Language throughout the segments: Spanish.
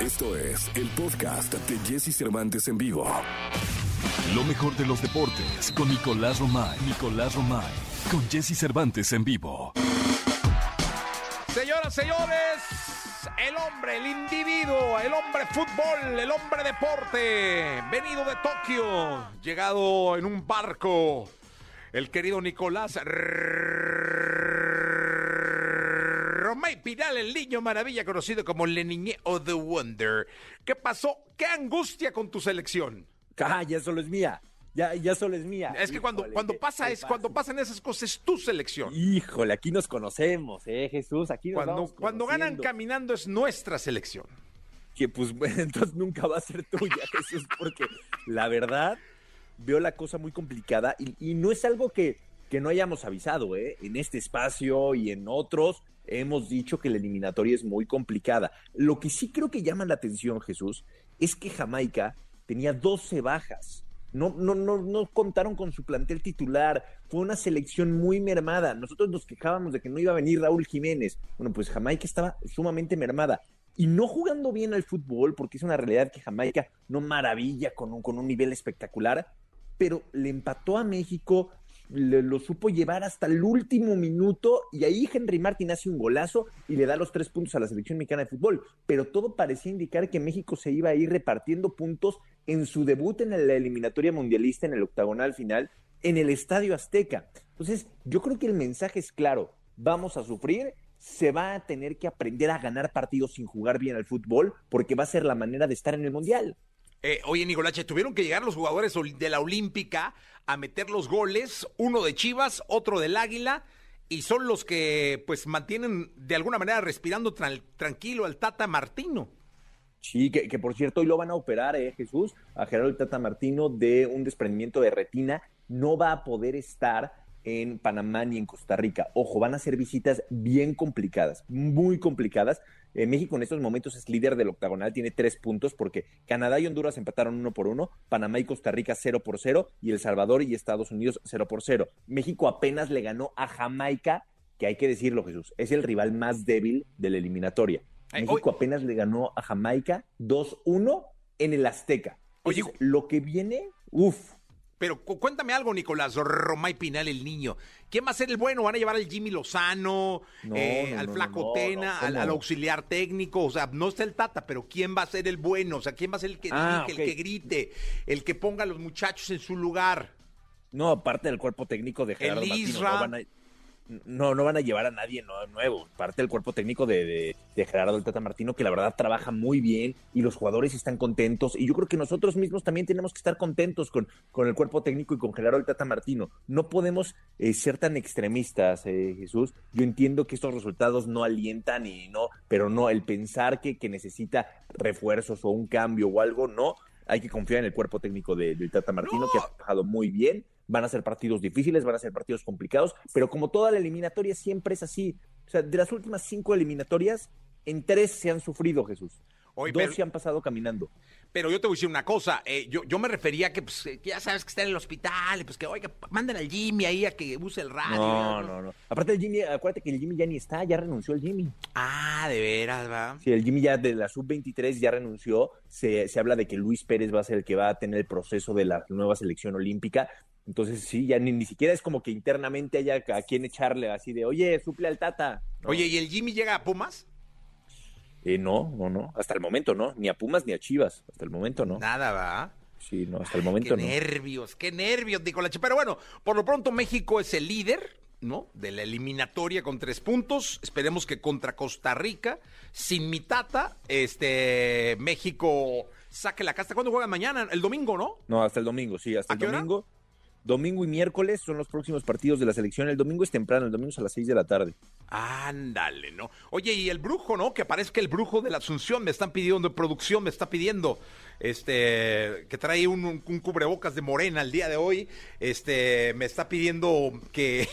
Esto es el podcast de Jesse Cervantes en vivo. Lo mejor de los deportes con Nicolás Romay. Nicolás Romay. Con Jesse Cervantes en vivo. Señoras, señores, el hombre, el individuo, el hombre fútbol, el hombre deporte, venido de Tokio, llegado en un barco, el querido Nicolás Pinal, el niño maravilla conocido como Le Niñé o The Wonder. ¿Qué pasó? ¿Qué angustia con tu selección? Ah, ya solo es mía. Ya, ya solo es mía. Es que cuando, Híjole, cuando ¿qué- pasa es, cuando pasa? pasan esas cosas es tu selección. Híjole, aquí nos conocemos, ¿eh, Jesús? Aquí nos Cuando, vamos cuando ganan caminando es nuestra selección. Que pues bueno, entonces nunca va a ser tuya, Jesús, porque la verdad veo la cosa muy complicada y, y no es algo que, que no hayamos avisado, ¿eh? En este espacio y en otros hemos dicho que la eliminatoria es muy complicada. Lo que sí creo que llama la atención, Jesús, es que Jamaica tenía 12 bajas. No, no, no, no contaron con su plantel titular. Fue una selección muy mermada. Nosotros nos quejábamos de que no iba a venir Raúl Jiménez. Bueno, pues Jamaica estaba sumamente mermada. Y no jugando bien al fútbol, porque es una realidad que Jamaica no maravilla con un, con un nivel espectacular, pero le empató a México, lo supo llevar hasta el último minuto y ahí Henry Martin hace un golazo y le da los tres puntos a la selección mexicana de fútbol. Pero todo parecía indicar que México se iba a ir repartiendo puntos en su debut en la eliminatoria mundialista, en el octagonal final, en el Estadio Azteca. Entonces, yo creo que el mensaje es claro, vamos a sufrir, se va a tener que aprender a ganar partidos sin jugar bien al fútbol, porque va a ser la manera de estar en el Mundial. Eh, oye, Nicolache, tuvieron que llegar los jugadores de la Olímpica a meter los goles, uno de Chivas, otro del Águila, y son los que pues mantienen de alguna manera respirando tran- tranquilo al Tata Martino. Sí, que, que por cierto hoy lo van a operar, ¿eh, Jesús? A Gerardo Tata Martino de un desprendimiento de retina. No va a poder estar en Panamá ni en Costa Rica. Ojo, van a ser visitas bien complicadas, muy complicadas. Eh, México en estos momentos es líder del octagonal, tiene tres puntos porque Canadá y Honduras empataron uno por uno, Panamá y Costa Rica cero por cero y El Salvador y Estados Unidos cero por cero. México apenas le ganó a Jamaica, que hay que decirlo, Jesús, es el rival más débil de la eliminatoria. Ay, México hoy- apenas le ganó a Jamaica 2-1 en el Azteca. Oye, Entonces, lo que viene, uff, Pero cu- cuéntame algo, Nicolás, Romay Pinal, el niño. ¿Quién va a ser el bueno? ¿Van a llevar al Jimmy Lozano, No, eh, no, al no, Flaco Tena, al, auxiliar técnico? O sea, no está el Tata, pero ¿quién va a ser el bueno? O sea, ¿quién va a ser el que Ah, dirige, el que grite, el que ponga a los muchachos en su lugar? no, aparte del cuerpo técnico de Gerardo El Martino, Isra. no van a, no, no van a llevar a nadie nuevo, parte del cuerpo técnico de, de- de Gerardo el Tata Martino, que la verdad trabaja muy bien y los jugadores están contentos, y yo creo que nosotros mismos también tenemos que estar contentos con, con el cuerpo técnico y con Gerardo el Tata Martino. No podemos eh, ser tan extremistas, eh, Jesús. Yo entiendo que estos resultados no alientan y no, pero no, el pensar que, que necesita refuerzos o un cambio o algo, no. Hay que confiar en el cuerpo técnico de- del Tata Martino, No. que ha trabajado muy bien. Van a ser partidos difíciles, van a ser partidos complicados, pero como toda la eliminatoria siempre es así. O sea, de las últimas cinco eliminatorias, en tres se han sufrido, Jesús. Oye, Dos pero- se han pasado caminando. Pero yo te voy a decir una cosa, eh, yo, yo me refería a que, pues, eh, que ya sabes que está en el hospital, y pues que, oiga, manden al Jimmy ahí a que use el radio. No, no, no. Aparte el Jimmy, acuérdate que el Jimmy ya ni está, ya renunció el Jimmy. Ah, de veras, va. Sí, el Jimmy ya de la sub-23 ya renunció. Se, se habla de que Luis Pérez va a ser el que va a tener el proceso de la nueva selección olímpica. Entonces, sí, ya ni, ni siquiera es como que internamente haya a quien echarle así de, oye, suple al Tata. No. Oye, ¿y el Jimmy llega a Pumas? Eh, no, no, no. Hasta el momento no. Ni a Pumas ni a Chivas. Hasta el momento no. Nada, va. Sí, no, hasta el momento qué no. nervios, qué nervios, Nicolache. Pero bueno, por lo pronto México es el líder, ¿no? De la eliminatoria con tres puntos. Esperemos que contra Costa Rica, sin mi tata, este, México saque la casta. ¿Cuándo juegan mañana? El domingo, ¿no? No, hasta el domingo, sí, hasta ¿A el qué hora? Domingo. Y miércoles son los próximos partidos de la selección. El domingo es temprano, el domingo es a las 6 de la tarde. Ándale, ¿no? Oye, y el brujo, ¿no? Que aparezca el brujo de la Asunción, me están pidiendo, producción me está pidiendo, este, que trae un, un- un cubrebocas de morena el día de hoy, este, me está pidiendo que,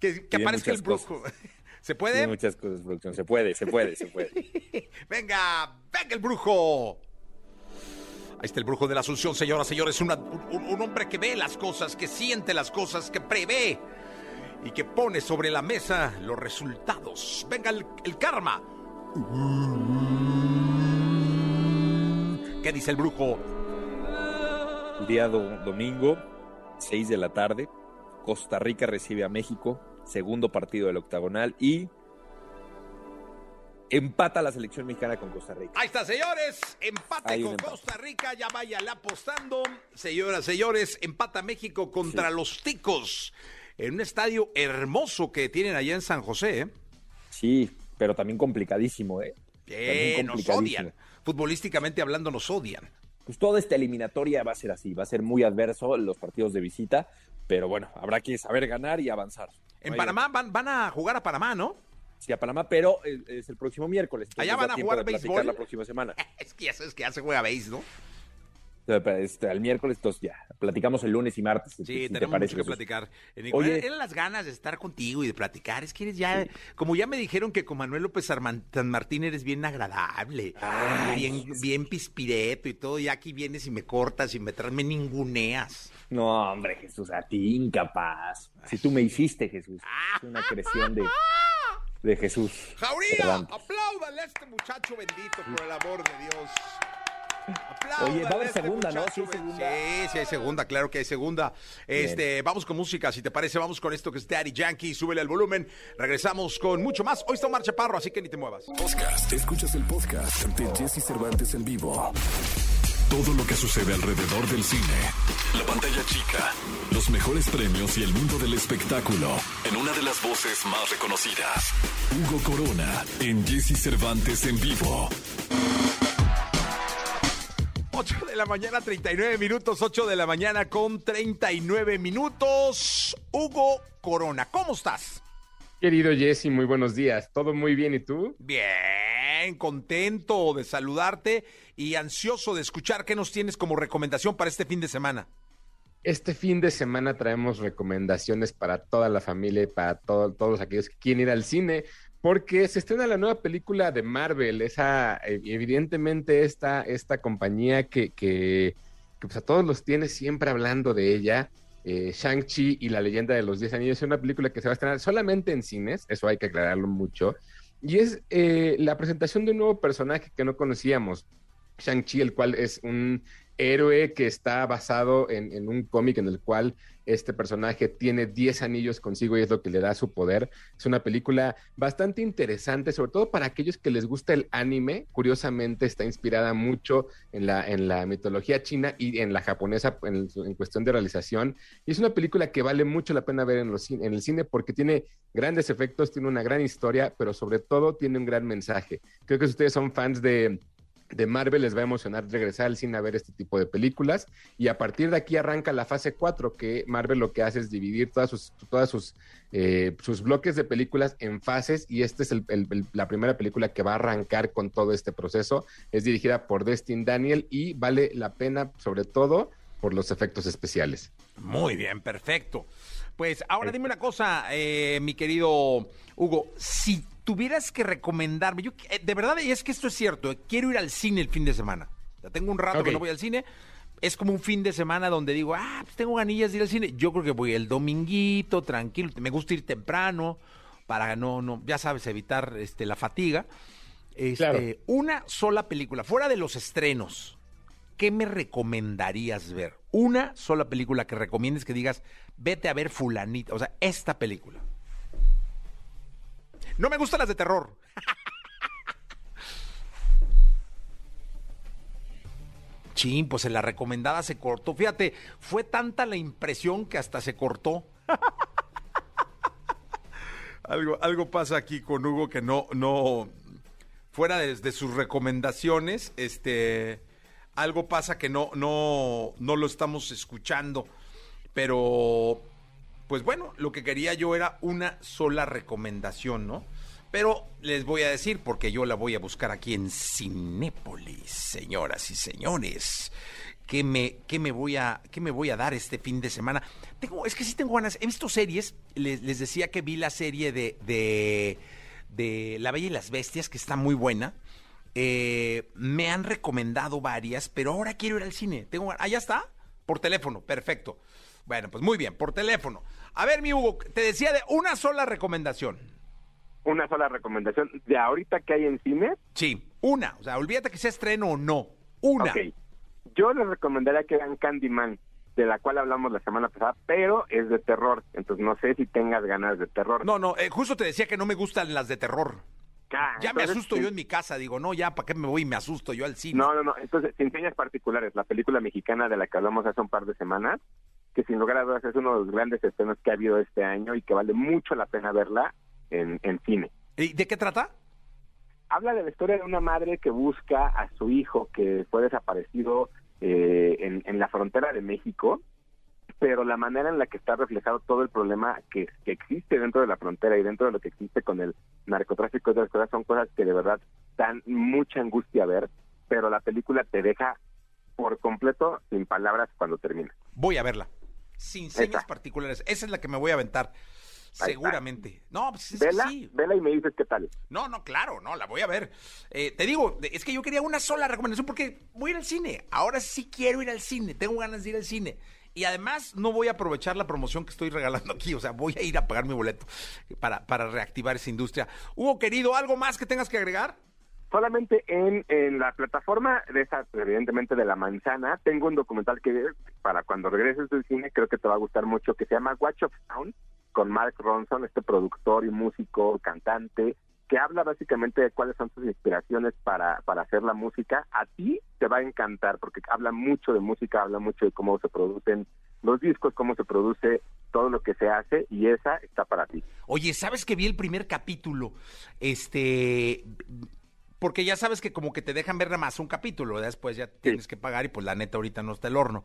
que, aparezca el brujo. ¿Se Tiene puede? muchas cosas, producción. Se puede, se puede, se puede. Venga, venga el brujo. Ahí está el brujo de la Asunción, señoras, señores. Una- un, un hombre que ve las cosas, que siente las cosas, que prevé y que pone sobre la mesa los resultados. Venga el, karma. ¿Qué dice el brujo? Día do- domingo, 6 de la tarde, Costa Rica recibe a México, segundo partido del octagonal y empata la selección mexicana con Costa Rica. Ahí está, señores. Empate con empate. Costa Rica. Ya váyala apostando. Señoras, señores, empata México contra los ticos. En un estadio hermoso que tienen allá en San José. ¿eh? Sí, pero también complicadísimo, ¿eh? Eh, También nos complicadísimo. odian. Futbolísticamente hablando, nos odian. Pues toda esta eliminatoria va a ser así, va a ser muy adverso los partidos de visita, pero bueno, habrá que saber ganar y avanzar. En Panamá van, van a jugar a Panamá, ¿no? Sí, a Panamá, pero es, el próximo miércoles. Allá van a jugar béisbol. la próxima semana. Es que ya sabes que ya se juega béis, ¿no? Este, el miércoles, entonces ya, platicamos el lunes y martes. Sí, si te tenemos parece, mucho que Jesús. platicar. Eh, Oye. eran las ganas de estar contigo y de platicar. Es que eres ya, como ya me dijeron que con Manuel López San Martín eres bien agradable, Ay, bien, bien pispireto y todo. Y aquí vienes y me cortas y me me ninguneas. No, hombre, Jesús, a ti incapaz. Si tú me hiciste, Jesús. Es una creación de, de Jesús. Jauría, Cervantes. apláudale a este muchacho bendito, por el amor de Dios. Oye, va a haber este segunda, ¿no? segunda. Sí, sí hay segunda, claro que hay segunda. Este, vamos con música, si te parece, vamos con esto que es Daddy Yankee, súbele el volumen. Regresamos con mucho más. Hoy está Omar Chaparro, así que ni te muevas. Podcast. Escuchas el podcast de Jesse Cervantes en vivo. Todo lo que sucede alrededor del cine. La pantalla chica. Los mejores premios y el mundo del espectáculo. En una de las voces más reconocidas. Hugo Corona. En Jesse Cervantes en vivo. 8 de la mañana, 39 minutos, 8 de la mañana con 39 minutos. Hugo Corona, ¿cómo estás? Querido Jesse, muy buenos días. ¿Todo muy bien y tú? Bien, contento de saludarte y ansioso de escuchar qué nos tienes como recomendación para este fin de semana. Este fin de semana traemos recomendaciones para toda la familia y para todo- todos aquellos que quieren ir al cine, porque se estrena la nueva película de Marvel, esa eh, evidentemente esta, esta compañía que, que, que, pues a todos los tiene siempre hablando de ella. Eh, Shang-Chi y la leyenda de los 10 anillos es una película que se va a estrenar solamente en cines, eso hay que aclararlo mucho, y es eh, la presentación de un nuevo personaje que no conocíamos, Shang-Chi, el cual es un héroe que está basado en, un cómic en el cual este personaje tiene 10 anillos consigo y es lo que le da su poder. Es una película bastante interesante, sobre todo para aquellos que les gusta el anime. Curiosamente está inspirada mucho en la, en la mitología china y en la japonesa en, cuestión de realización. Y es una película que vale mucho la pena ver en, los, en el cine porque tiene grandes efectos, tiene una gran historia, pero sobre todo tiene un gran mensaje. Creo que si ustedes son fans de de Marvel les va a emocionar regresar al cine a ver este tipo de películas y a partir de aquí arranca la fase 4 que Marvel lo que hace es dividir todas sus, todas sus, eh, sus bloques de películas en fases y esta es el- el- el- la primera película que va a arrancar con todo este proceso. Es dirigida por Destin Daniel y vale la pena sobre todo por los efectos especiales. Muy bien, perfecto. Pues ahora dime una cosa, eh, mi querido Hugo, si tuvieras que recomendarme, yo eh, de verdad, y es que esto es cierto, eh, quiero ir al cine el fin de semana. Ya tengo un rato que no voy al cine. Es como un fin de semana donde digo, ah, pues tengo ganillas de ir al cine. Yo creo que voy el dominguito, tranquilo. Me gusta ir temprano para no, no, ya sabes, evitar este, la fatiga. Este, Claro. Una sola película, fuera de los estrenos, ¿qué me recomendarías ver? Una sola película que recomiendes que digas, vete a ver fulanita, o sea, esta película. No me gustan las de terror. Chin, pues en la recomendada se cortó. Fíjate, fue tanta la impresión que hasta se cortó. algo, algo pasa aquí con Hugo que no, no, fuera de, sus recomendaciones, este, algo pasa que no, no, no lo estamos escuchando. Pero, pues bueno, lo que quería yo era una sola recomendación, ¿no? Pero les voy a decir, porque yo la voy a buscar aquí en Cinépolis, señoras y señores. ¿Qué me, qué me, voy, a, qué me voy a dar este fin de semana? Tengo, es que sí tengo ganas. He visto series. Les, decía que vi la serie de, de, de La Bella y las Bestias, que está muy buena. Eh, me han recomendado varias, pero ahora quiero ir al cine. Tengo, ah, ya está. Por teléfono, perfecto. Bueno, pues muy bien, por teléfono. A ver, mi Hugo, te decía de una sola recomendación. una sola recomendación de ahorita que hay en cine. Sí, una. O sea, olvídate que sea estreno o no. Una. Ok. Yo les recomendaría que vean Candyman, de la cual hablamos la semana pasada, pero es de terror. Entonces no sé si tengas ganas de terror. No, no, eh, justo te decía que no me gustan las de terror. Ah, Ya me asusto yo en mi casa, digo, no, ya, ¿para qué me voy y me asusto yo al cine? No, no, no. Entonces, sin señas particulares, la película mexicana de la que hablamos hace un par de semanas, que sin lugar a dudas es uno de los grandes estrenos que ha habido este año y que vale mucho la pena verla en, en cine. ¿Y de qué trata? Habla de la historia de una madre que busca a su hijo que fue desaparecido eh, en, en la frontera de México, pero la manera en la que está reflejado todo el problema que, que existe dentro de la frontera y dentro de lo que existe con el narcotráfico y otras cosas son cosas que de verdad dan mucha angustia ver, pero la película te deja por completo sin palabras cuando termina. Voy a verla. Sin señas particulares. Esa es la que me voy a aventar. Seguramente. No, pues es que Vela, sí. vela y me dices qué tal. No, no, claro, no, la voy a ver. Eh, te digo, es que yo quería una sola recomendación porque voy a ir al cine. Ahora sí quiero ir al cine, tengo ganas de ir al cine. Y además no voy a aprovechar la promoción que estoy regalando aquí, o sea, voy a ir a pagar mi boleto para, para reactivar esa industria. Hugo, querido, ¿algo más que tengas que agregar? Solamente en, en la plataforma de esa, evidentemente de la manzana, tengo un documental que para cuando regreses del cine creo que te va a gustar mucho, que se llama Watch of Sound, con Mark Ronson, este productor y músico, cantante, que habla básicamente de cuáles son sus inspiraciones para, para hacer la música. A ti te va a encantar porque habla mucho de música, habla mucho de cómo se producen los discos, cómo se produce todo lo que se hace y esa está para ti. Oye, ¿sabes que vi el primer capítulo? Este. Porque ya sabes que como que te dejan ver nada más un capítulo, después ya tienes que pagar y pues la neta ahorita no está el horno.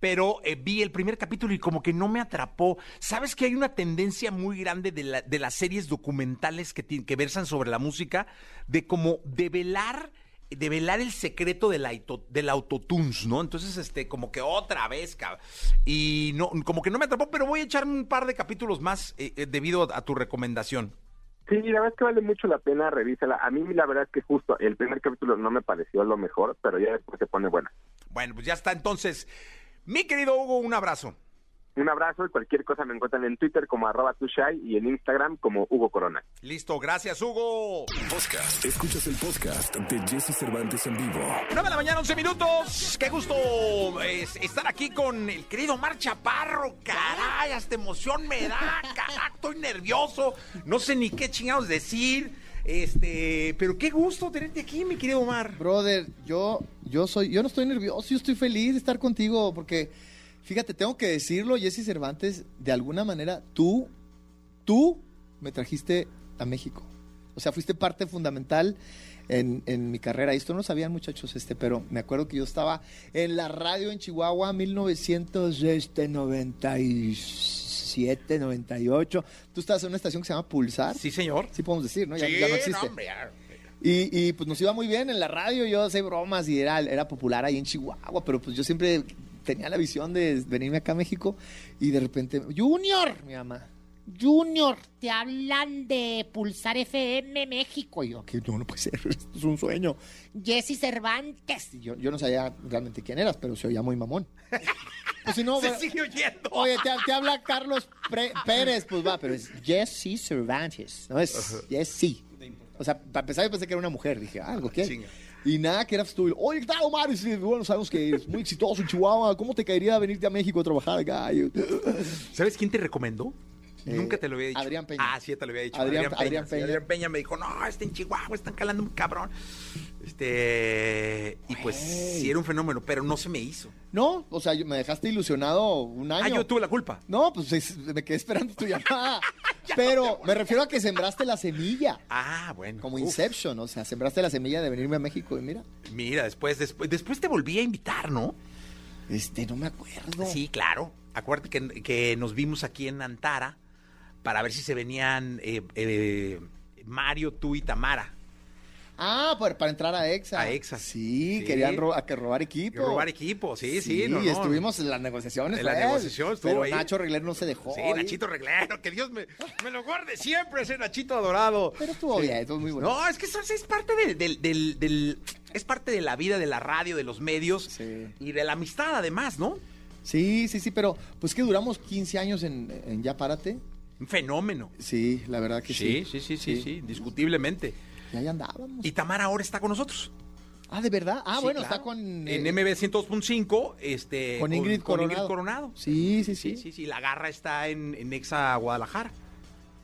Pero eh, vi el primer capítulo y como que no me atrapó. ¿Sabes que hay una tendencia muy grande de, la- de las series documentales que, que versan sobre la música de como develar develar el secreto del, aito- del autotunes, ¿no? Entonces, este, como que otra vez, cabrón. Y no, como que no me atrapó, pero voy a echarme un par de capítulos más eh, eh, debido a tu recomendación. Sí, la verdad es que vale mucho la pena, revísala. A mí la verdad es que justo el primer capítulo no me pareció lo mejor, pero ya después se pone buena. Bueno, pues ya está. Entonces, mi querido Hugo, un abrazo. Un abrazo y cualquier cosa me encuentran en Twitter como arroba tushai y en Instagram como Hugo Corona. Listo, gracias, Hugo. Podcast. Escuchas el podcast de Jesse Cervantes en vivo. 9 de la mañana, 11 minutos. Qué gusto es, estar aquí con el querido Mar Chaparro. Caray, hasta emoción me da. Caray, estoy nervioso. No sé ni qué chingados decir. Este, pero qué gusto tenerte aquí, mi querido Omar. Brother, yo, yo soy, yo no estoy nervioso, yo estoy feliz de estar contigo porque, fíjate, tengo que decirlo, Jesse Cervantes, de alguna manera, tú, tú me trajiste a México. O sea, fuiste parte fundamental en, en mi carrera. Y esto no lo sabían muchachos, este, pero me acuerdo que yo estaba en la radio en Chihuahua, este, 1997, 98. Tú estabas en una estación que se llama Pulsar. Sí, señor. Sí podemos decir, ¿no? Ya, Sí, ya no existe. Y, y, pues nos iba muy bien en la radio, yo hacía bromas y era, era popular ahí en Chihuahua, pero pues yo siempre tenía la visión de venirme acá a México y de repente, Junior, mi mamá, Junior, te hablan de Pulsar FM México. Y yo, que no, no puede ser, esto es un sueño. Jesse Cervantes. Y yo, yo no sabía realmente quién eras, pero se oía muy mamón. Pues si no, Se bueno, sigue oyendo. Oye, te, te habla Carlos Pre- Pérez, pues va, pero es Jesse Cervantes, no es Jesse. O sea, para empezar yo pensé que era una mujer, dije, ah, algo que. Chinga. Y nada, que eras tú. Oye, ¿qué tal, Omar? Bueno, sabemos que es muy exitoso en Chihuahua. ¿Cómo te caería venirte a México a trabajar acá? ¿Sabes quién te recomendó? Eh, Nunca te lo había dicho. Adrián Peña. Ah, sí, ya te lo había dicho. Adrián- Peña. Adrián sí, Peña. Adrián Peña me dijo, no, está en Chihuahua, están calando un cabrón. Este. Y pues sí, era un fenómeno, pero no se me hizo. No, o sea, me dejaste ilusionado un año. Ah, yo tuve la culpa. No, pues es- me quedé esperando tu llamada. Pero me refiero a que sembraste la semilla. Ah, bueno. Como Uf. Inception, o sea, sembraste la semilla de venirme a México y mira. Mira, después, después, después te volví a invitar, ¿no? Este, no me acuerdo. Sí, claro. Acuérdate que, que nos vimos aquí en Antara para ver si se venían eh, eh, Mario, tú y Tamara. Ah, para, para entrar a EXA. A EXA. Sí, Sí. querían ro- a que robar equipo. Robar equipo, sí, sí. no, no. estuvimos en las negociaciones. En la pues. negociación estuvo Pero ahí. Nacho Regler no se dejó. Sí, ahí. Nachito Reglero, que Dios me, me lo guarde siempre ese Nachito adorado. Pero estuvo bien, estuvo muy bueno. No, es que eso es parte del, del, del- del- es parte de la vida de la radio, de los medios Sí. y de la amistad además, ¿no? Sí, sí, sí, pero pues que duramos 15 años en, en Ya Párate. Un fenómeno. Sí, la verdad que Sí, sí. sí, sí, sí, sí, indiscutiblemente. Y ahí andábamos. Y Tamara ahora está con nosotros. Ah, ¿de verdad? Ah, Sí, bueno, claro. está con... En eh, MB 102.5, este... Con Ingrid Coronado. Coronado. Sí, sí, Sí, sí. sí, sí. La garra está en, en Exa Guadalajara.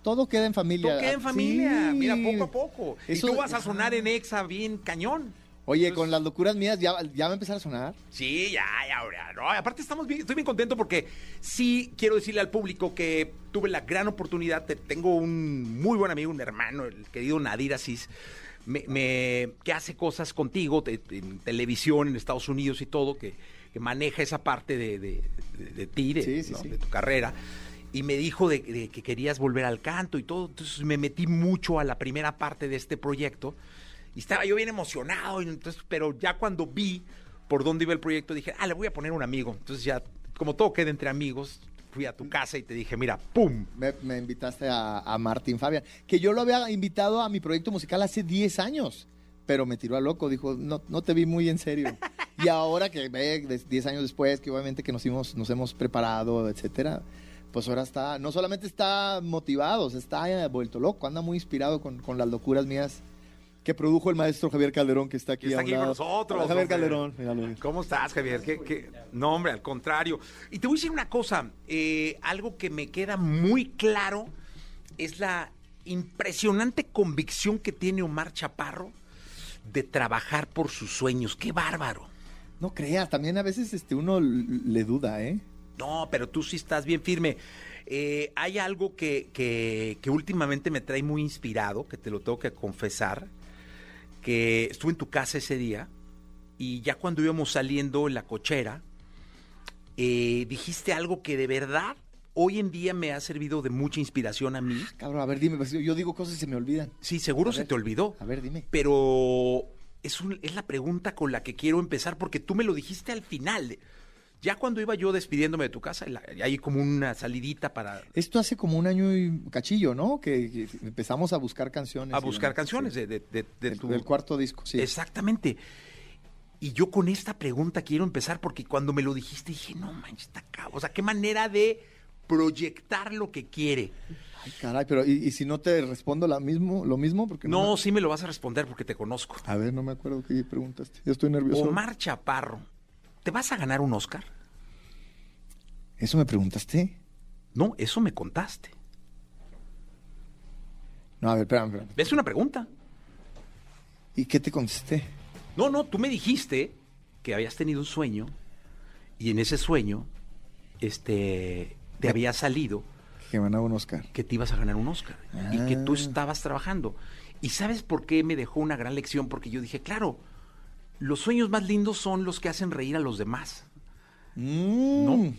Todo queda en familia. Todo queda en familia. Sí. Mira, poco a poco. Eso- y tú vas a sonar en Exa bien cañón. Oye, con las locuras mías ya, ya va a empezar a sonar. Sí, ya, ya, ya. No, aparte estamos bien, estoy bien contento porque sí quiero decirle al público que tuve la gran oportunidad, te- tengo un muy buen amigo, un hermano, el querido Nadir Asís, me, me- que hace cosas contigo te- en televisión en Estados Unidos y todo, que, que maneja esa parte de, de- de- de ti, de, Sí, sí, ¿no? sí. de tu carrera. Y me dijo de, de que querías volver al canto y todo. Entonces me metí mucho a la primera parte de este proyecto. Y estaba yo bien emocionado. y entonces, pero ya cuando vi por dónde iba el proyecto, dije, ah, le voy a poner un amigo. Entonces ya, como todo queda entre amigos, fui a tu casa y te dije, mira, ¡pum! Me, me invitaste a, a Martín Fabián, que yo lo había invitado a mi proyecto musical hace 10 años, pero me tiró a loco, dijo, no, no te vi muy en serio. y ahora que ve de- 10 años después, que obviamente que nos hemos, nos hemos preparado, etcétera, pues ahora está, no solamente está motivado, se está eh, vuelto loco, anda muy inspirado con, con las locuras mías que produjo el maestro Javier Calderón, que está aquí está a aquí con nosotros, Hola, Javier. Calderón, míralo. ¿Cómo estás, Javier? ¿Qué, qué? No, hombre, al contrario. Y te voy a decir una cosa, eh, algo que me queda muy claro es la impresionante convicción que tiene Omar Chaparro de trabajar por sus sueños. ¡Qué bárbaro! No creas, también a veces este uno le duda, ¿eh? No, pero tú sí estás bien firme. Eh, hay algo que, que- que últimamente me trae muy inspirado, que te lo tengo que confesar, que estuve en tu casa ese día y ya cuando íbamos saliendo en la cochera, eh, dijiste algo que de verdad hoy en día me ha servido de mucha inspiración a mí. Cabrón, a ver, dime, pues, yo- yo digo cosas y se me olvidan. Sí, seguro A se ver. te olvidó. A ver, dime. Pero es, un- es la pregunta con la que quiero empezar porque tú me lo dijiste al final. Ya cuando iba yo despidiéndome de tu casa, hay como una salidita para Esto hace como un año y cachillo, ¿no? Que, que empezamos a buscar canciones. a buscar canciones sí. de, de- de- de Del- tu... del cuarto disco, sí. Exactamente. Y yo con esta pregunta quiero empezar porque cuando me lo dijiste dije, no manches, está cabrón. O sea, qué manera de proyectar lo que quiere. Ay, caray, pero ¿y, y si no te respondo la mismo, lo mismo? Porque No, me- sí me lo vas a responder porque te conozco. A ver, no me acuerdo qué preguntaste. Yo estoy nervioso. Omar Chaparro, ¿te vas a ganar un Oscar? ¿Eso me preguntaste? No, eso me contaste. No, a ver, espérame, espérame. Es una pregunta. ¿Y qué te contesté? No, no, tú me dijiste que habías tenido un sueño y en ese sueño, este, te había salido Que ganaba un Oscar. que te ibas a ganar un Oscar y que tú Ah. estabas trabajando. ¿Y sabes por qué me dejó una gran lección? Porque yo dije, claro, los sueños más lindos son los que hacen reír a los demás, Mm. ¿no?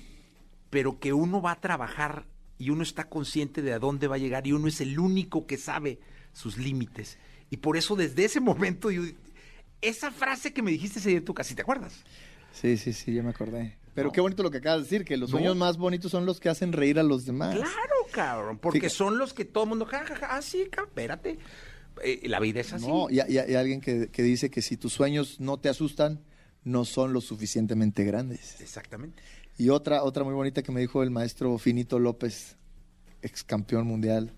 Pero que uno va a trabajar y uno está consciente de a dónde va a llegar y uno es el único que sabe sus límites. Y por eso desde ese momento, yo- esa frase que me dijiste ese día en tu casa, ¿sí ¿te acuerdas? Sí, sí, sí, ya me acordé. Pero No. qué bonito lo que acabas de decir, que los No. sueños más bonitos son los que hacen reír a los demás. Claro, cabrón, porque Fíjate. son los que todo el mundo, ja, ja, ja, ah, sí, cabrón, espérate. Eh, la vida es así. No, y, y- y alguien que, que dice que si tus sueños no te asustan, no son lo suficientemente grandes. Exactamente. Y otra, otra muy bonita que me dijo el maestro Finito López, ex campeón mundial,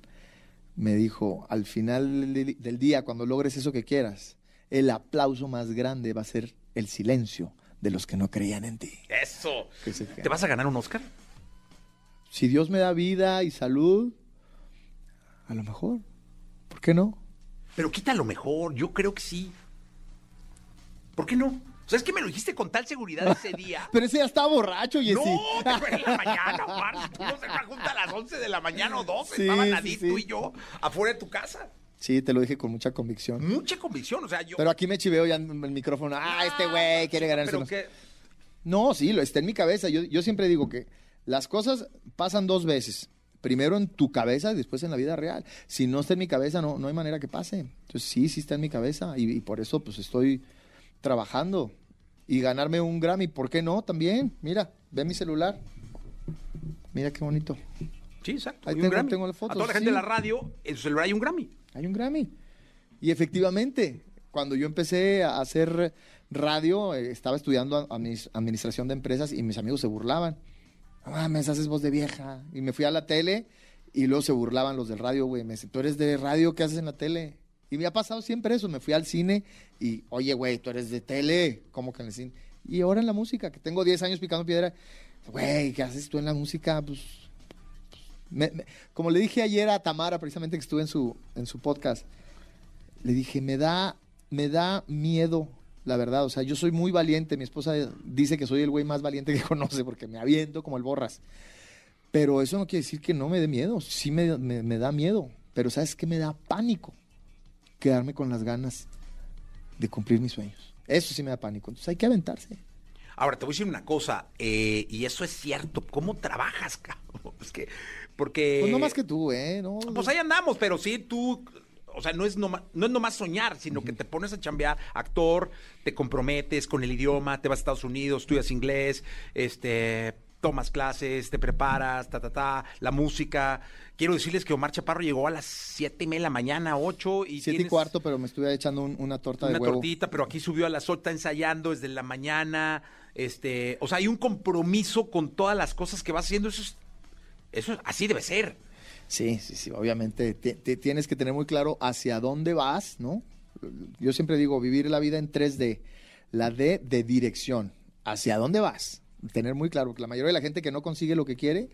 me dijo, al final del- día, cuando logres eso que quieras, el aplauso más grande va a ser el silencio de los que no creían en ti. Eso. ¿Te vas a ganar un Oscar? Si Dios me da vida y salud, a lo mejor. ¿Por qué no? Pero quita lo mejor, yo creo que sí. ¿Por qué no? O sea, es que me lo dijiste con tal seguridad ese día. Pero ese ya está borracho, Jessy. No, te fue en la mañana, Omar. Tuvimos una junta a las 11 de la mañana o 12. Sí, Estaban sí, Nadine, sí. tú y yo, afuera de tu casa. Sí, te lo dije con mucha convicción. Mucha convicción, o sea, yo... Pero aquí me chiveo ya en el micrófono. Ah, este güey quiere ganarse. Pero que... No, sí, lo está en mi cabeza. Yo, yo siempre digo que las cosas pasan dos veces. Primero en tu cabeza y después en la vida real. Si no está en mi cabeza, no, no hay manera que pase. Entonces sí, sí está en mi cabeza y, y por eso pues estoy trabajando. Y ganarme un Grammy, ¿por qué no? También, mira, ve mi celular. Mira qué bonito. Sí, exacto. Ahí hay un tengo- Grammy. tengo las A fotos, toda la gente sí. de la radio, en su celular hay un Grammy. Hay un Grammy. Y efectivamente, cuando yo empecé a hacer radio, eh, estaba estudiando a- adminis- administración de empresas y mis amigos se burlaban. No mames, haces voz de vieja. Y me fui a la tele Y luego se burlaban los del radio, güey. Me dicen, tú eres de radio, ¿qué haces en la tele? Y me ha pasado siempre eso. Me fui al cine y, oye, güey, tú eres de tele. ¿Cómo que en el cine? Y ahora en la música, que tengo 10 años picando piedra. Güey, ¿qué haces tú en la música? Pues. me- me- como le dije ayer a Tamara, precisamente que estuve en su, en su podcast, le dije, me da, me da miedo, la verdad. O sea, yo soy muy valiente. Mi esposa dice que soy el güey más valiente que conoce porque me aviento como el borras. Pero eso no quiere decir que no me dé miedo. Sí me, me- me da miedo. Pero ¿sabes qué me da pánico? Quedarme con las ganas de cumplir mis sueños. Eso sí me da pánico. Entonces hay que aventarse. Ahora, te voy a decir una cosa, eh, y eso es cierto. ¿Cómo trabajas, cabrón? Es que, porque... Pues no más que tú, ¿eh? No, Pues ahí andamos, pero sí, tú, o sea, no es nomás, no es nomás soñar, sino que te pones a chambear, actor, te comprometes con el idioma, te vas a Estados Unidos, estudias inglés, este, tomas clases, te preparas, ta, ta, ta, la música. Quiero decirles que Omar Chaparro llegó a las siete y media de la mañana, ocho, y Siete y tienes cuarto, pero me estuve echando un- una torta una de huevo. tortita, pero aquí subió a las ocho, está ensayando desde la mañana, este, o sea, hay un compromiso con todas las cosas que vas haciendo, eso es, eso es- así debe ser. Sí, sí, sí, obviamente te- te tienes que tener muy claro hacia dónde vas, ¿no? Yo siempre digo, vivir la vida en 3D. La D de dirección. ¿Hacia dónde vas? Tener muy claro, que la mayoría de la gente que no consigue lo que quiere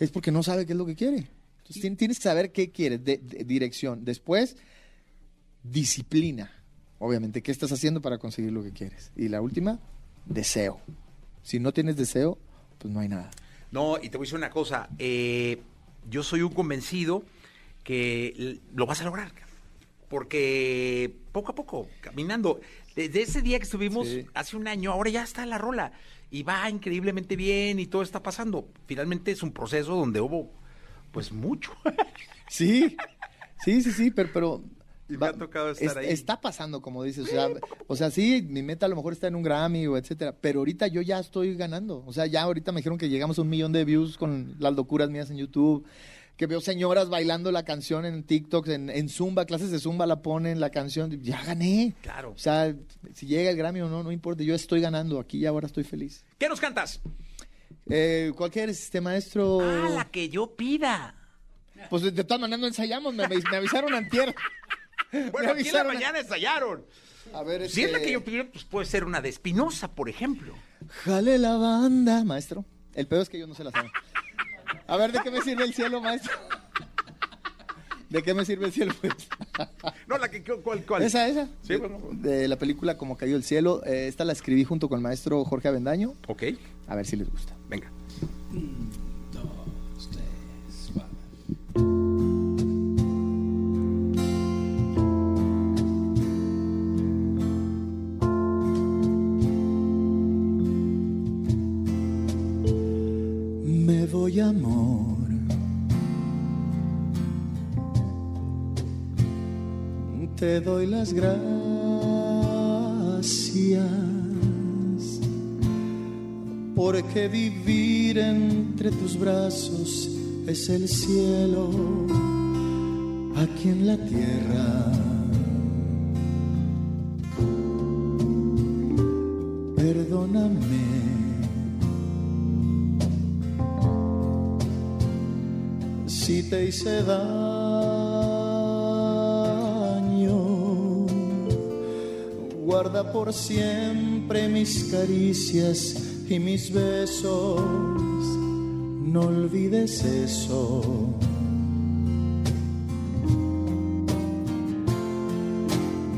es porque no sabe qué es lo que quiere. Entonces tien- tienes que saber qué quieres, de, de- dirección. Después, disciplina. Obviamente, ¿qué estás haciendo para conseguir lo que quieres? Y la última, deseo. Si no tienes deseo, pues no hay nada. No, y te voy a decir una cosa, eh, yo soy un convencido que lo vas a lograr, porque poco a poco, caminando, desde ese día que estuvimos Sí. hace un año, ahora ya está la rola, y va increíblemente bien y todo está pasando. Finalmente es un proceso donde hubo, pues, mucho. Sí, sí, sí, sí, pero... pero Y me ha tocado estar ahí. Está pasando, como dices. O sea, o sea, sí, mi meta a lo mejor está en un Grammy o etcétera, pero ahorita yo ya estoy ganando. O sea, ya ahorita me dijeron que llegamos a un millón de views con las locuras mías en YouTube, que veo señoras bailando la canción en TikTok, en, en Zumba, clases de Zumba la ponen, la canción, ya gané. Claro. O sea, si llega el Grammy o no, no importa, yo estoy ganando, aquí y ahora estoy feliz. ¿Qué nos cantas? Eh, ¿Cuál quieres, este maestro? Ah, la que yo pida. Pues de, de todas maneras no ensayamos, me, me avisaron antier. Bueno, aquí en la mañana ensayaron. A ver, Si es la este- que yo pido, pues puede ser una de Espinosa, por ejemplo. Jale la banda, maestro. El peor es que yo no se la sabe. A ver, ¿de qué me sirve el cielo, maestro? ¿De qué me sirve el cielo, pues? No, la que, ¿cuál, cuál? Esa, esa. Sí, bueno. De la película Como cayó el cielo. Eh, esta la escribí junto con el maestro Jorge Avendaño. Ok, A ver si les gusta. venga. Voy, amor. Te doy las gracias porque vivir entre tus brazos es el cielo aquí en la tierra. Perdóname. Si te hice daño. Guarda por siempre mis caricias y mis besos. No olvides eso.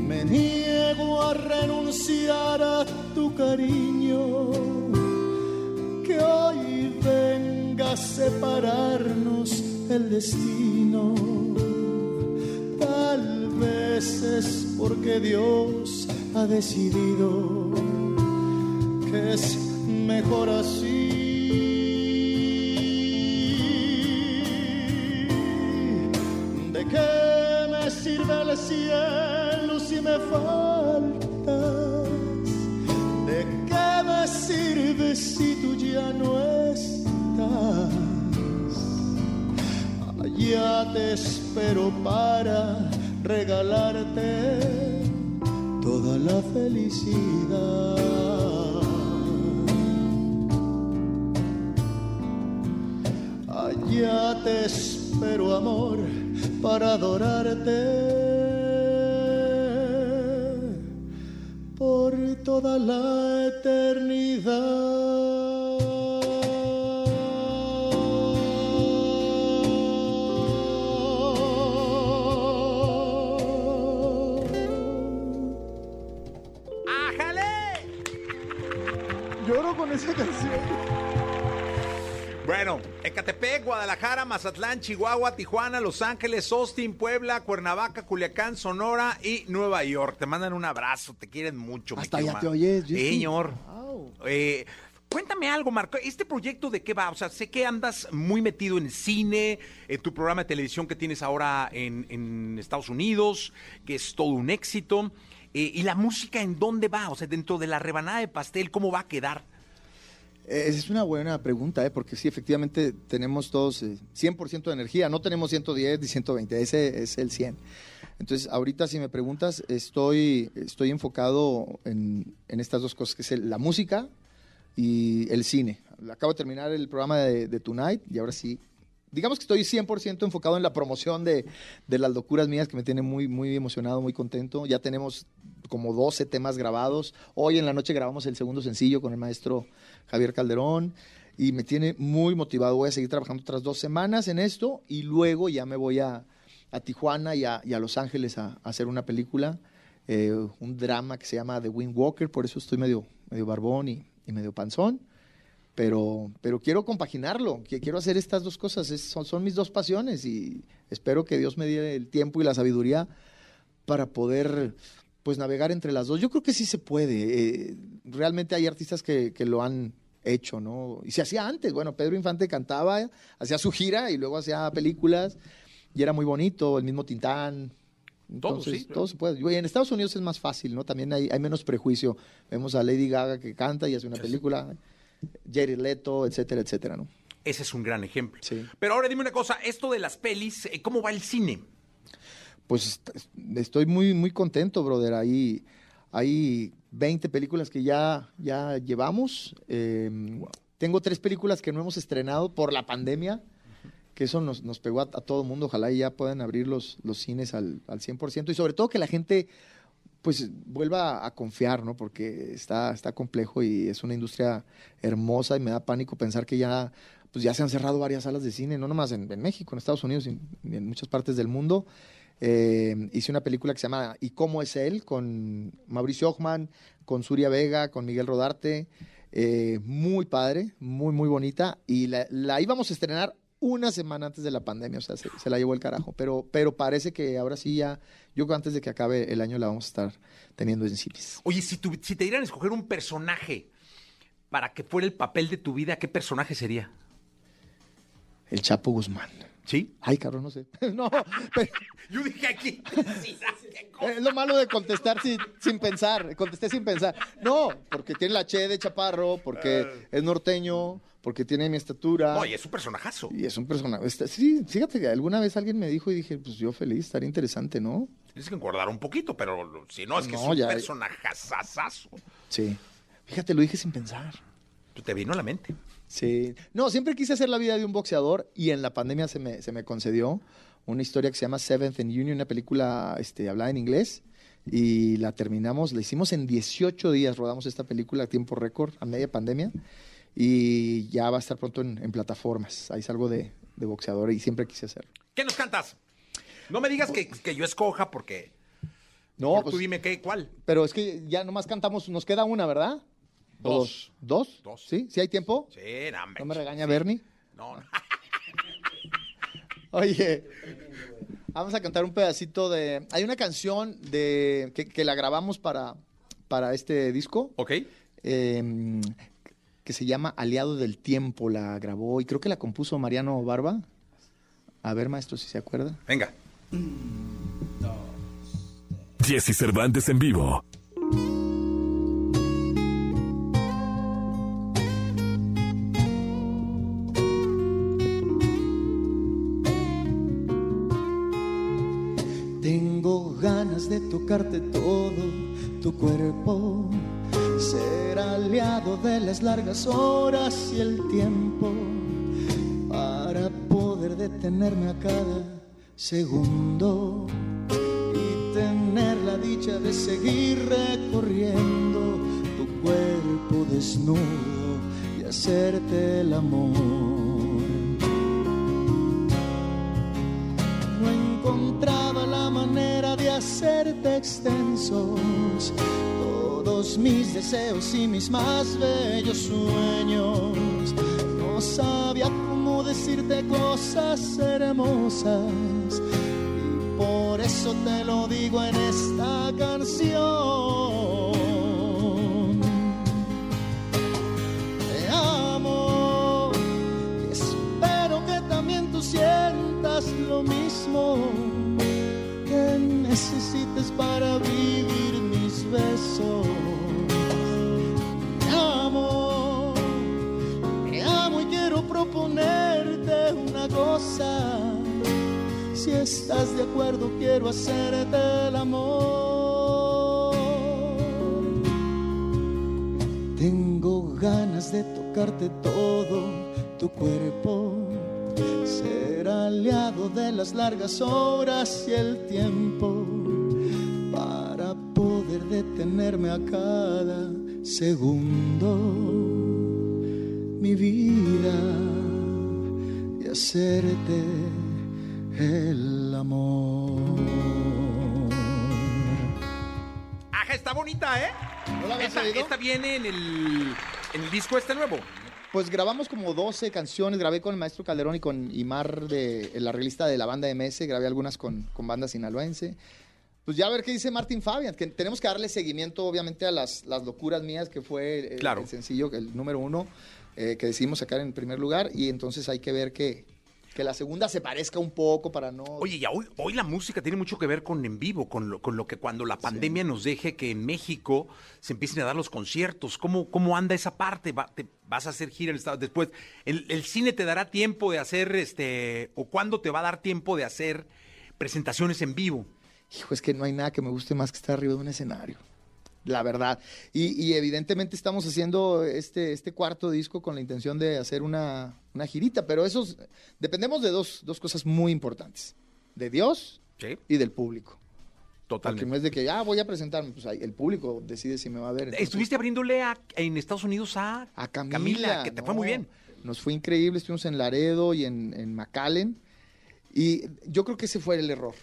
Me niego a renunciar a tu cariño que hoy venga a separarnos el destino. Tal vez es porque Dios ha decidido que es mejor así. ¿De qué me sirve el cielo si me faltas? Te espero para regalarte toda la felicidad. Allá te espero pero amor para adorarte por toda la eternidad. Esa canción. Bueno, Ecatepec, Guadalajara, Mazatlán, Chihuahua, Tijuana, Los Ángeles, Austin, Puebla, Cuernavaca, Culiacán, Sonora y Nueva York. Te mandan un abrazo, te quieren mucho. Hasta Mar- te oyes. Señor. Wow. Eh, cuéntame algo, Marco. ¿Este proyecto de qué va? O sea, sé que andas muy metido en cine, en tu programa de televisión que tienes ahora en, en Estados Unidos, que es todo un éxito. Eh, ¿Y la música en dónde va? O sea, dentro de la rebanada de pastel, ¿cómo va a quedar? Eh, es una buena pregunta, ¿eh? porque sí, efectivamente tenemos todos eh, 100% de energía, no tenemos 110 ni 120, ese es el 100. Entonces, ahorita si me preguntas, estoy, estoy enfocado en, en estas dos cosas, que es la música y el cine. Acabo de terminar el programa de, de Tonight y ahora sí, digamos que estoy 100% enfocado en la promoción de, de las locuras mías, que me tiene muy, muy emocionado, muy contento. Ya tenemos como 12 temas grabados. Hoy en la noche grabamos el segundo sencillo con el maestro Javier Calderón y me tiene muy motivado. Voy a seguir trabajando otras dos semanas en esto y luego ya me voy a, a Tijuana y a, y a Los Ángeles a, hacer una película, eh, un drama que se llama The Wind Walker, por eso estoy medio, medio barbón y, y medio panzón. Pero, pero quiero compaginarlo, quiero hacer estas dos cosas, es- son, son mis dos pasiones y espero que Dios me dé el tiempo y la sabiduría para poder pues navegar entre las dos. Yo creo que sí se puede. eh, realmente hay artistas que, que lo han hecho, ¿no? Y se hacía antes. Bueno, Pedro Infante cantaba, hacía su gira y luego hacía películas y era muy bonito, el mismo Tintán. Todo, sí. todo se puede. Y en Estados Unidos es más fácil, ¿no? También hay, hay menos prejuicio. Vemos a Lady Gaga que canta y hace una película, Jared Leto, etcétera, etcétera, ¿no? Ese es un gran ejemplo. Sí. Pero ahora dime una cosa, esto de las pelis, eh, ¿cómo va el cine? Pues est- estoy muy, muy contento, brother. Hay, hay 20 películas que ya, ya llevamos. Eh, Tengo tres películas que no hemos estrenado por la pandemia, que eso nos, nos pegó a, a todo el mundo. Ojalá y ya puedan abrir los, los cines al, al 100%. Y sobre todo que la gente pues vuelva a confiar, ¿no? Porque está, está complejo y es una industria hermosa y me da pánico pensar que ya, pues ya se han cerrado varias salas de cine, no nomás en, en México, en Estados Unidos y en, en muchas partes del mundo. Eh, hice una película que se llama ¿Y cómo es él? con Mauricio Ochman, con Suria Vega, con Miguel Rodarte. Eh, muy padre, muy, muy bonita. Y la, la íbamos a estrenar una semana antes de la pandemia, o sea, se, se la llevó el carajo. Pero, pero parece que ahora sí ya, yo creo que antes de que acabe el año la vamos a estar teniendo en cines. Oye, si, tu- si te dieran a escoger un personaje para que fuera el papel de tu vida, ¿qué personaje sería? El Chapo Guzmán. ¿Sí? Ay, cabrón, no sé. no, pero Yo dije aquí. sí, cosa. es lo malo de contestar sin, sin pensar. Contesté sin pensar. No, porque tiene la che de chaparro, porque es norteño, porque tiene mi estatura. Oye, es un personajazo. Y es un personaje. está- Sí, fíjate que alguna vez alguien me dijo y dije, pues yo feliz, estaría interesante, ¿no? Tienes que engordar un poquito, pero si no, es que No, es un ya- personajazazazo. Sí. Fíjate, lo dije sin pensar. Te vino a la mente. Sí. No, siempre quise hacer la vida de un boxeador y en la pandemia se me, se me concedió una historia que se llama Seventh and Union, una película este, hablada en inglés. Y la terminamos, la hicimos en 18 días, rodamos esta película a tiempo récord, a media pandemia. Y ya va a estar pronto en, en plataformas. Ahí salgo de, de boxeador y siempre quise hacerlo. ¿Qué nos cantas? No me digas que, que yo escoja porque... No, tú pues, dime qué, cuál. pero es que ya nomás cantamos, nos queda una, ¿verdad? ¿O Dos. ¿Dos? Dos. ¿Sí? ¿Sí hay tiempo? Sí, no, hombre. ¿No me regaña Bernie? No, no. Oye, vamos a cantar un pedacito de... Hay una canción de que, que la grabamos para, para este disco Ok. eh, que se llama Aliado del Tiempo. La grabó y creo que la compuso Mariano Barba. A ver, maestro, si se acuerda. Venga. Jesse Cervantes en vivo. Todo tu cuerpo, ser aliado de las largas horas y el tiempo para poder detenerme a cada segundo y tener la dicha de seguir recorriendo tu cuerpo desnudo y hacerte el amor. Extensos todos mis deseos y mis más bellos sueños. No sabía cómo decirte cosas hermosas y por eso te lo digo en esta canción. Si estás de acuerdo, quiero hacerte el amor. Tengo ganas de tocarte todo tu cuerpo, ser aliado de las largas horas y el tiempo para poder detenerme a cada segundo mi vida y hacerte el amor. Ajá, está bonita, ¿eh? ¿No la esta, oído? esta viene en el, en el disco este nuevo. Pues grabamos como 12 canciones, grabé con el maestro Calderón y con Imar, de, la realista de la banda MS, grabé algunas con, con banda sinaloense. Pues ya a ver qué dice Martín Fabian, que tenemos que darle seguimiento obviamente a las, las locuras mías, que fue el, Claro. el sencillo, el número uno, eh, que decidimos sacar en primer lugar, y entonces hay que ver que, que la segunda se parezca un poco para no... Oye, ya hoy, hoy la música tiene mucho que ver con en vivo, con lo, con lo que cuando la pandemia nos deje que en México se empiecen a dar los conciertos. ¿Cómo, cómo anda esa parte? Va- te- ¿Vas a hacer gira en el estado? Después, ¿el, el cine te dará tiempo de hacer, este, o cuándo te va a dar tiempo de hacer presentaciones en vivo? Hijo, es que no hay nada que me guste más que estar arriba de un escenario. La verdad. Y, y evidentemente estamos haciendo este, este cuarto disco con la intención de hacer una, una girita, pero eso es- dependemos de dos, dos cosas muy importantes. De Dios Sí, y del público. Porque totalmente. no es de que, ah, voy a presentarme, pues ahí el público decide si me va a ver. Entonces, Estuviste abriéndole a- en Estados Unidos a, a Camila. que te fue muy bien. Nos fue increíble, estuvimos en Laredo y en, en McAllen. Y yo creo que ese fue el error.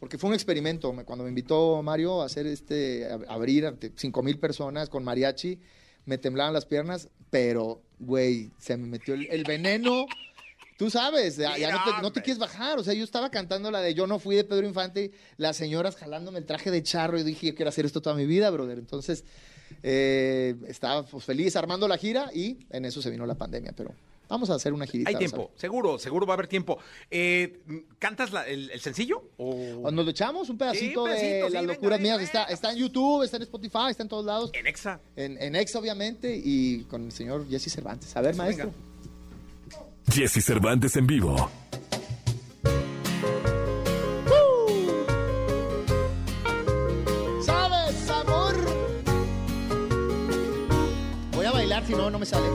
Porque fue un experimento. Me- Cuando me invitó Mario a hacer este, a- abrir ante cinco mil personas con mariachi, me temblaban las piernas, pero, güey, se me metió el, el veneno. Tú sabes, ya, ya no, te, no te hombre. quieres bajar. O sea, yo estaba cantando la de Yo no fui de Pedro Infante, las señoras jalándome el traje de charro y dije, yo quiero hacer esto toda mi vida, brother. Entonces, eh, estaba pues, feliz armando la gira y en eso se vino la pandemia, pero vamos a hacer una girita. Hay tiempo, seguro, seguro va a haber tiempo. Eh, ¿Cantas la- el, el sencillo? O... O Nos lo echamos un pedacito, un pedacito, de sí, las venga, locuras venga, mías. Está, venga. está en YouTube, está en Spotify, está en todos lados. En Exa. En, en Ex, obviamente, y con el señor Jesse Cervantes. A ver, Eso, maestro. venga. Jesse Cervantes en vivo. ¿Sabes, amor? Voy a bailar, si no, no me sale.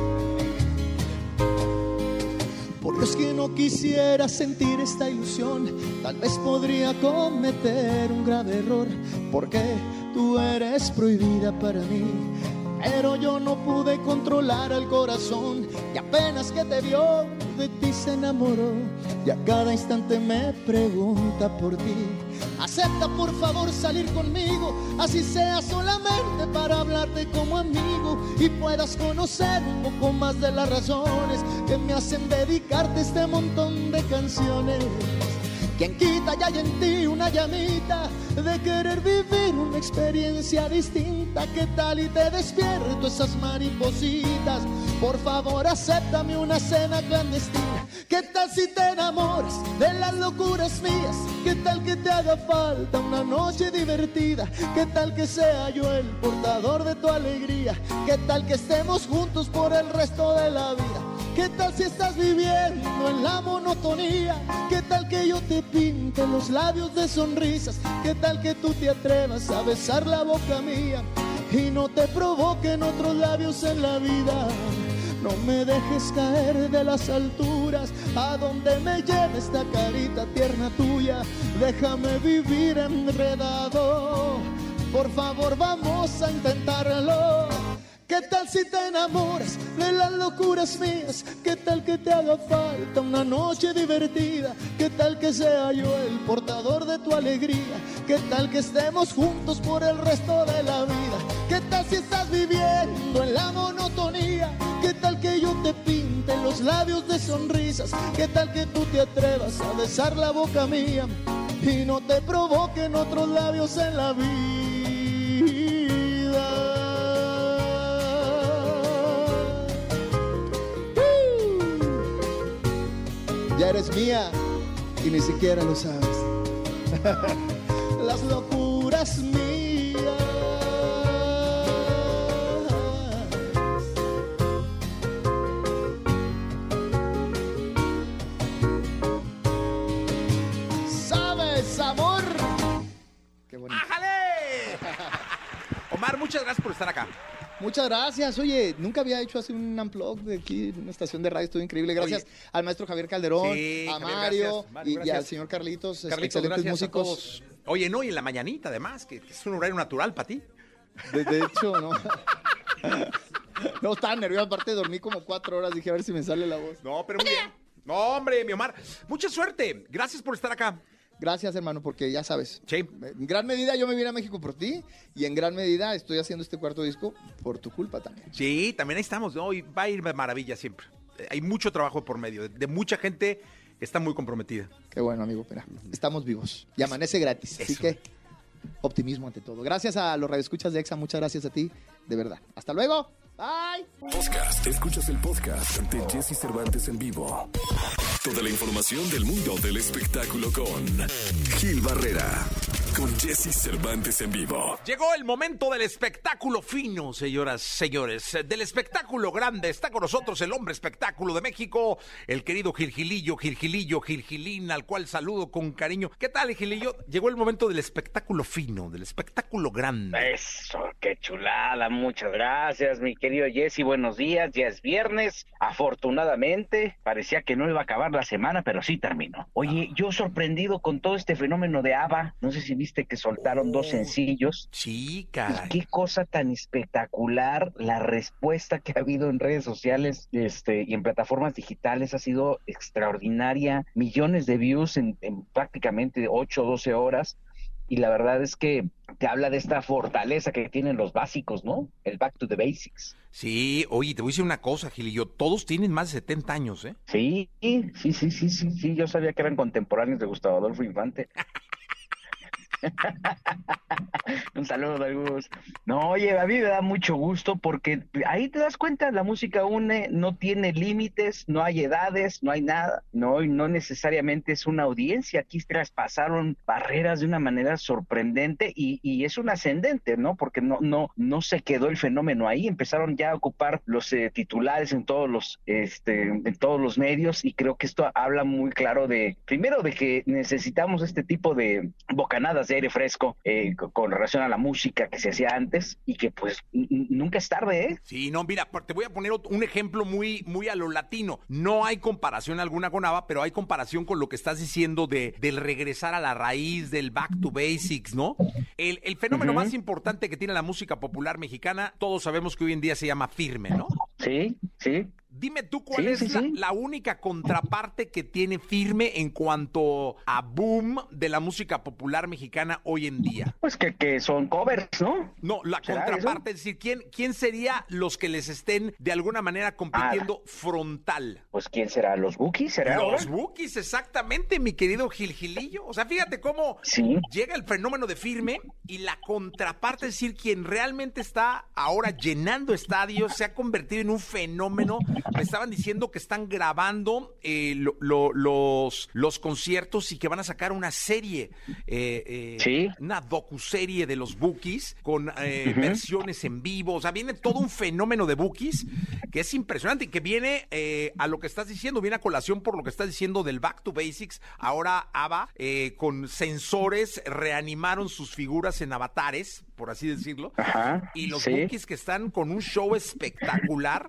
Por Dios que no quisiera sentir esta ilusión, tal vez podría cometer un grave error, porque tú eres prohibida para mí. Pero yo no pude controlar el corazón y apenas que te vio de ti se enamoró y a cada instante me pregunta por ti. Acepta por favor salir conmigo, así sea solamente para hablarte como amigo y puedas conocer un poco más de las razones que me hacen dedicarte este montón de canciones. Quien quita ya hay en ti una llamita de querer vivir una experiencia distinta. ¿Qué tal y te despierto esas maripositas? Por favor, acéptame una cena clandestina. ¿Qué tal si te enamoras de las locuras mías? ¿Qué tal que te haga falta una noche divertida? ¿Qué tal que sea yo el portador de tu alegría? ¿Qué tal que estemos juntos por el resto de la vida? ¿Qué tal si estás viviendo en la monotonía? ¿Qué tal que yo te pinte los labios de sonrisas? ¿Qué tal que tú te atrevas a besar la boca mía y no te provoquen otros labios en la vida? No me dejes caer de las alturas, a donde me lleve esta carita tierna tuya. Déjame vivir enredado. Por favor, vamos a intentarlo. ¿Qué tal si te enamoras de las locuras mías? ¿Qué tal que te haga falta una noche divertida? ¿Qué tal que sea yo el portador de tu alegría? ¿Qué tal que estemos juntos por el resto de la vida? ¿Qué tal si estás viviendo en la monotonía? ¿Qué tal que yo te pinte los labios de sonrisas? ¿Qué tal que tú te atrevas a besar la boca mía y no te provoquen otros labios en la vida? Ya eres mía y ni siquiera lo sabes. Las locuras mías. ¿Sabes, amor? Qué bonito. ¡Ájale! Omar, muchas gracias por estar acá. Muchas gracias. Oye, nunca había hecho así un unplug de aquí una estación de radio. Estuvo increíble. Gracias al maestro Javier Calderón, Sí, a Mario, y, al señor Carlitos, Carlitos, excelentes músicos. Oye, no, y en la mañanita además, que, que es un horario natural para ti. De, de hecho, no. No, estaba nervioso. Aparte, dormí como cuatro horas. Dije, a ver si me sale la voz. No, pero muy bien. No, hombre, mi Omar. Mucha suerte. Gracias por estar acá. Gracias, hermano, porque ya sabes. Sí. En gran medida yo me vine a México por ti y en gran medida estoy haciendo este cuarto disco por tu culpa también. Sí, también ahí estamos, ¿no? Y va a ir de maravilla siempre. Eh, Hay mucho trabajo por medio, de, de mucha gente que está muy comprometida. Qué bueno, amigo, mira, estamos vivos y amanece gratis. Así que optimismo ante todo. Gracias a los radioescuchas de EXA, muchas gracias a ti, de verdad. Hasta luego. Bye. Podcast. Escuchas el podcast de Jesse Cervantes en vivo. Toda la información del mundo del espectáculo con Gil Barrera. Con Jesse Cervantes en vivo. Llegó el momento del espectáculo fino, señoras, señores. Del espectáculo grande. Está con nosotros el hombre espectáculo de México, el querido Gilgilillo, Gilgilillo, Gilgilín, al cual saludo con cariño. ¿Qué tal, Gilillo? Llegó el momento del espectáculo fino, del espectáculo grande. Eso, qué chulada, muchas gracias, mi querido Jesse, buenos días, ya es viernes, afortunadamente, parecía que no iba a acabar la semana, pero sí terminó. Oye, yo sorprendido con todo este fenómeno de ABBA, no sé si viste que soltaron dos sencillos, Sí, y caray. qué cosa tan espectacular la respuesta que ha habido en redes sociales este, y en plataformas digitales ha sido extraordinaria. Millones de views en, en prácticamente 8 o 12 horas. Y la verdad es que te habla de esta fortaleza que tienen los básicos, ¿no? El back to the basics. Sí, oye, te voy a decir una cosa, Gilillo. Todos tienen más de 70 años, ¿eh? Sí, sí, sí, sí, sí, sí. Yo sabía que eran contemporáneos de Gustavo Adolfo Infante. Un saludo, Gus. No, oye, a mí me da mucho gusto porque ahí te das cuenta, la música une, no tiene límites, no hay edades, no hay nada, no, no necesariamente es una audiencia. Aquí traspasaron barreras de una manera sorprendente y, y es un ascendente, ¿no? Porque no, no, no se quedó el fenómeno ahí, empezaron ya a ocupar los eh, titulares en todos los, este, en todos los medios y creo que esto habla muy claro de, primero, de que necesitamos este tipo de bocanadas aire fresco eh, co- con relación a la música que se hacía antes y que pues nunca es tarde, ¿eh? Sí, no, mira, te voy a poner un ejemplo muy, muy a lo latino. No hay comparación alguna con ABBA, pero hay comparación con lo que estás diciendo de, del regresar a la raíz, del back to basics, ¿no? El, el fenómeno más importante que tiene la música popular mexicana, todos sabemos que hoy en día se llama firme, ¿no? Sí, sí. Dime tú cuál Sí, es sí, la, sí. la única contraparte que tiene firme en cuanto a boom de la música popular mexicana hoy en día. Pues que, que son covers, ¿no? No, la ¿Será contraparte, es decir, ¿quién, ¿quién sería los que les estén de alguna manera compitiendo frontal? Pues quién será, los Bookies, será. Los? Bookies, exactamente, mi querido Gilgilillo. O sea, fíjate cómo llega el fenómeno de firme y la contraparte, es decir, quien realmente está ahora llenando estadios, se ha convertido en un fenómeno. Me estaban diciendo que están grabando eh, lo- lo- los, los conciertos y que van a sacar una serie, eh, eh, Sí. una docuserie de los Bookies con eh, versiones en vivo. O sea, viene todo un fenómeno de Bookies que es impresionante y que viene a lo que estás diciendo, viene a colación por lo que estás diciendo del Back to Basics. Ahora ABBA, eh, con sensores, reanimaron sus figuras en avatares, por así decirlo. Ajá, Y los sí. Bookies que están con un show espectacular.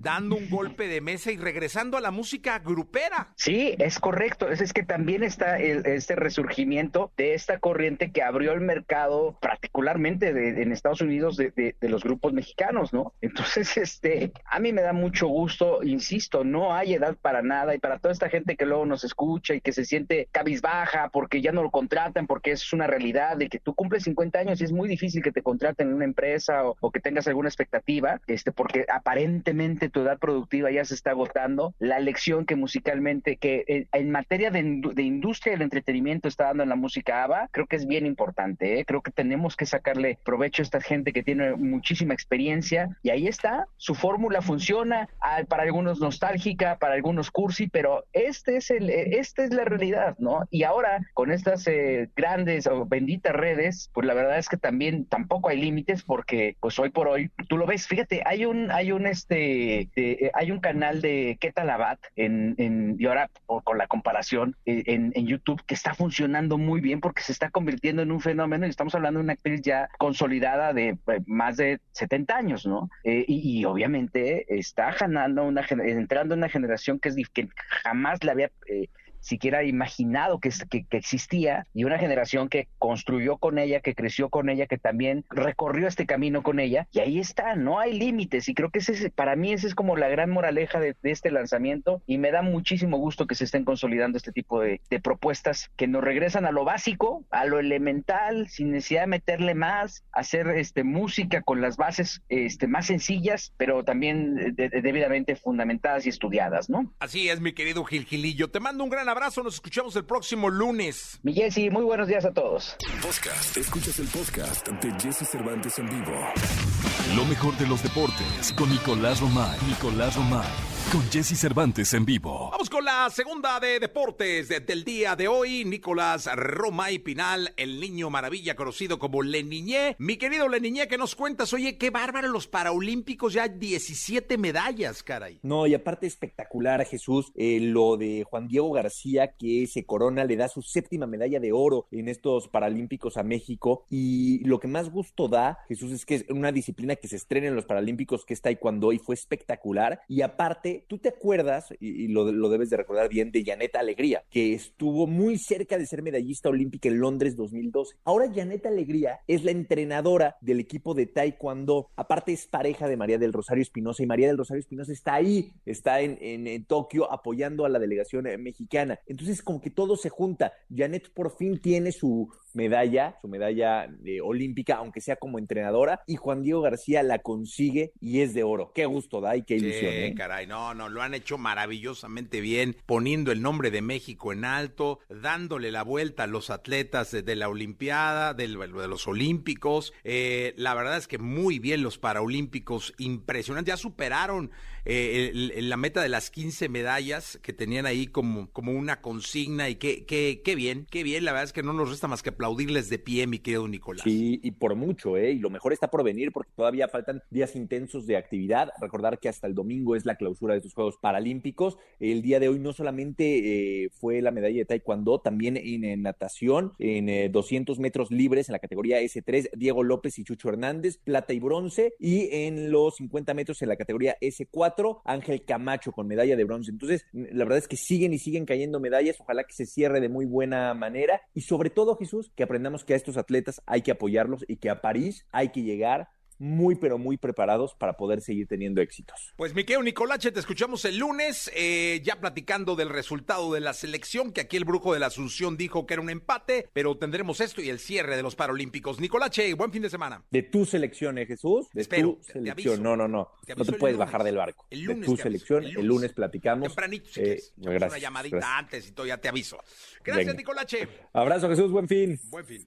dando un golpe de mesa y regresando a la música grupera. Sí, es correcto. Es, es que también está el, este resurgimiento de esta corriente que abrió el mercado, particularmente de, en Estados Unidos, de, de, de, los grupos mexicanos, ¿no? Entonces, este, a mí me da mucho gusto, insisto, no hay edad para nada y para toda esta gente que luego nos escucha y que se siente cabizbaja porque ya no lo contratan, porque es una realidad de que tú cumples 50 años y es muy difícil que te contraten en una empresa o, o que tengas alguna expectativa, este, porque aparentemente tu edad productiva ya se está agotando. La lección que musicalmente, que en, en materia de, de, industria del entretenimiento está dando en la música ABBA, creo que es bien importante. ¿eh? Creo que tenemos que sacarle provecho a esta gente que tiene muchísima experiencia y ahí está, su fórmula funciona, para algunos nostálgica, para algunos cursi, pero este es el, esta es la realidad, ¿no? Y ahora con estas eh, grandes o benditas redes, pues la verdad es que también tampoco hay límites porque pues hoy por hoy tú lo ves, fíjate, hay un hay un este de, hay un canal de Ketalabat en, en y ahora con la comparación eh, en, en YouTube que está funcionando muy bien porque se está convirtiendo en un fenómeno y estamos hablando de una actriz ya consolidada de eh, más de 70 años, ¿no? Eh, y, obviamente está ganando una entrando en una generación que es que jamás la había eh, siquiera imaginado que, existía y una generación que construyó con ella, que creció con ella, que también recorrió este camino con ella y ahí está, no hay límites y creo que ese, para mí esa es como la gran moraleja de, este lanzamiento y me da muchísimo gusto que se estén consolidando este tipo de, propuestas que nos regresan a lo básico, a lo elemental, sin necesidad de meterle más, hacer este, música con las bases este, más sencillas, pero también de, debidamente fundamentadas y estudiadas, ¿no? Así es, mi querido Gil Gilillo. Te mando un gran abrazo, nos escuchamos el próximo lunes. Mi Jesse, muy buenos días a todos. Podcast. Escuchas el podcast de Jesse Cervantes en vivo. Lo mejor de los deportes con Nicolás Romay. Nicolás Romay. Con Jesse Cervantes en vivo. Vamos con la segunda de deportes del día de hoy. Nicolás Romay Pinal, el niño maravilla conocido como Leniñé. Mi querido Leniñé, ¿qué nos cuentas? Oye, qué bárbaro los Paralímpicos, ya 17 medallas, caray. No, y aparte espectacular, Jesús, eh, lo de Juan Diego García, que se corona, le da su séptima medalla de oro en estos Paralímpicos a México. Y lo que más gusto da, Jesús, es que es una disciplina que se estrena en los Paralímpicos, que es Taekwondo, y fue espectacular. Y aparte, tú te acuerdas, y, y lo, lo, debes de recordar bien, de Janet Alegría, que estuvo muy cerca de ser medallista olímpica en Londres 2012. Ahora Janet Alegría es la entrenadora del equipo de Taekwondo. Aparte es pareja de María del Rosario Espinosa y María del Rosario Espinosa está ahí, está en, en, en, Tokio apoyando a la delegación mexicana. Entonces como que todo se junta. Janet por fin tiene su medalla, su medalla de olímpica, aunque sea como entrenadora, y Juan Diego García la consigue y es de oro. Qué gusto da y qué ilusión. Sí, ¿eh? caray, no, no, lo han hecho maravillosamente bien, poniendo el nombre de México en alto, dándole la vuelta a los atletas de, la Olimpiada, de, los Olímpicos. Eh, la verdad es que muy bien los Paraolímpicos, impresionante, ya superaron eh, la meta de las 15 medallas que tenían ahí como, como una consigna y qué, qué, qué bien, qué bien, la verdad es que no nos resta más que aplaudirles de pie, mi querido Nicolás. Sí, y por mucho, ¿eh? Y lo mejor está por venir porque todavía faltan días intensos de actividad. Recordar que hasta el domingo es la clausura estos Juegos Paralímpicos. El día de hoy no solamente eh, fue la medalla de Taekwondo, también en, natación, en eh, 200 metros libres en la categoría S3, Diego López y Chucho Hernández, plata y bronce, y en los 50 metros en la categoría S4, Ángel Camacho con medalla de bronce. Entonces, la verdad es que siguen y siguen cayendo medallas. Ojalá que se cierre de muy buena manera. Y sobre todo, Jesús, que aprendamos que a estos atletas hay que apoyarlos y que a París hay que llegar muy, pero muy preparados para poder seguir teniendo éxitos. Pues, Miquel Nicolache, te escuchamos el lunes, eh, ya platicando del resultado de la selección, que aquí el brujo de la Asunción dijo que era un empate, pero tendremos esto y el cierre de los Paralímpicos. Nicolache, buen fin de semana. De tu selección, ¿eh, Jesús? De Espero, tu selección. Te no, no, no. Te no te puedes lunes. bajar del barco. El lunes de tu selección, el lunes platicamos. Tempranito, si Eh, quieres. gracias, una llamadita gracias. antes y todo, ya te aviso. Gracias, Venga. Nicolache. Abrazo, Jesús, buen fin. Buen fin.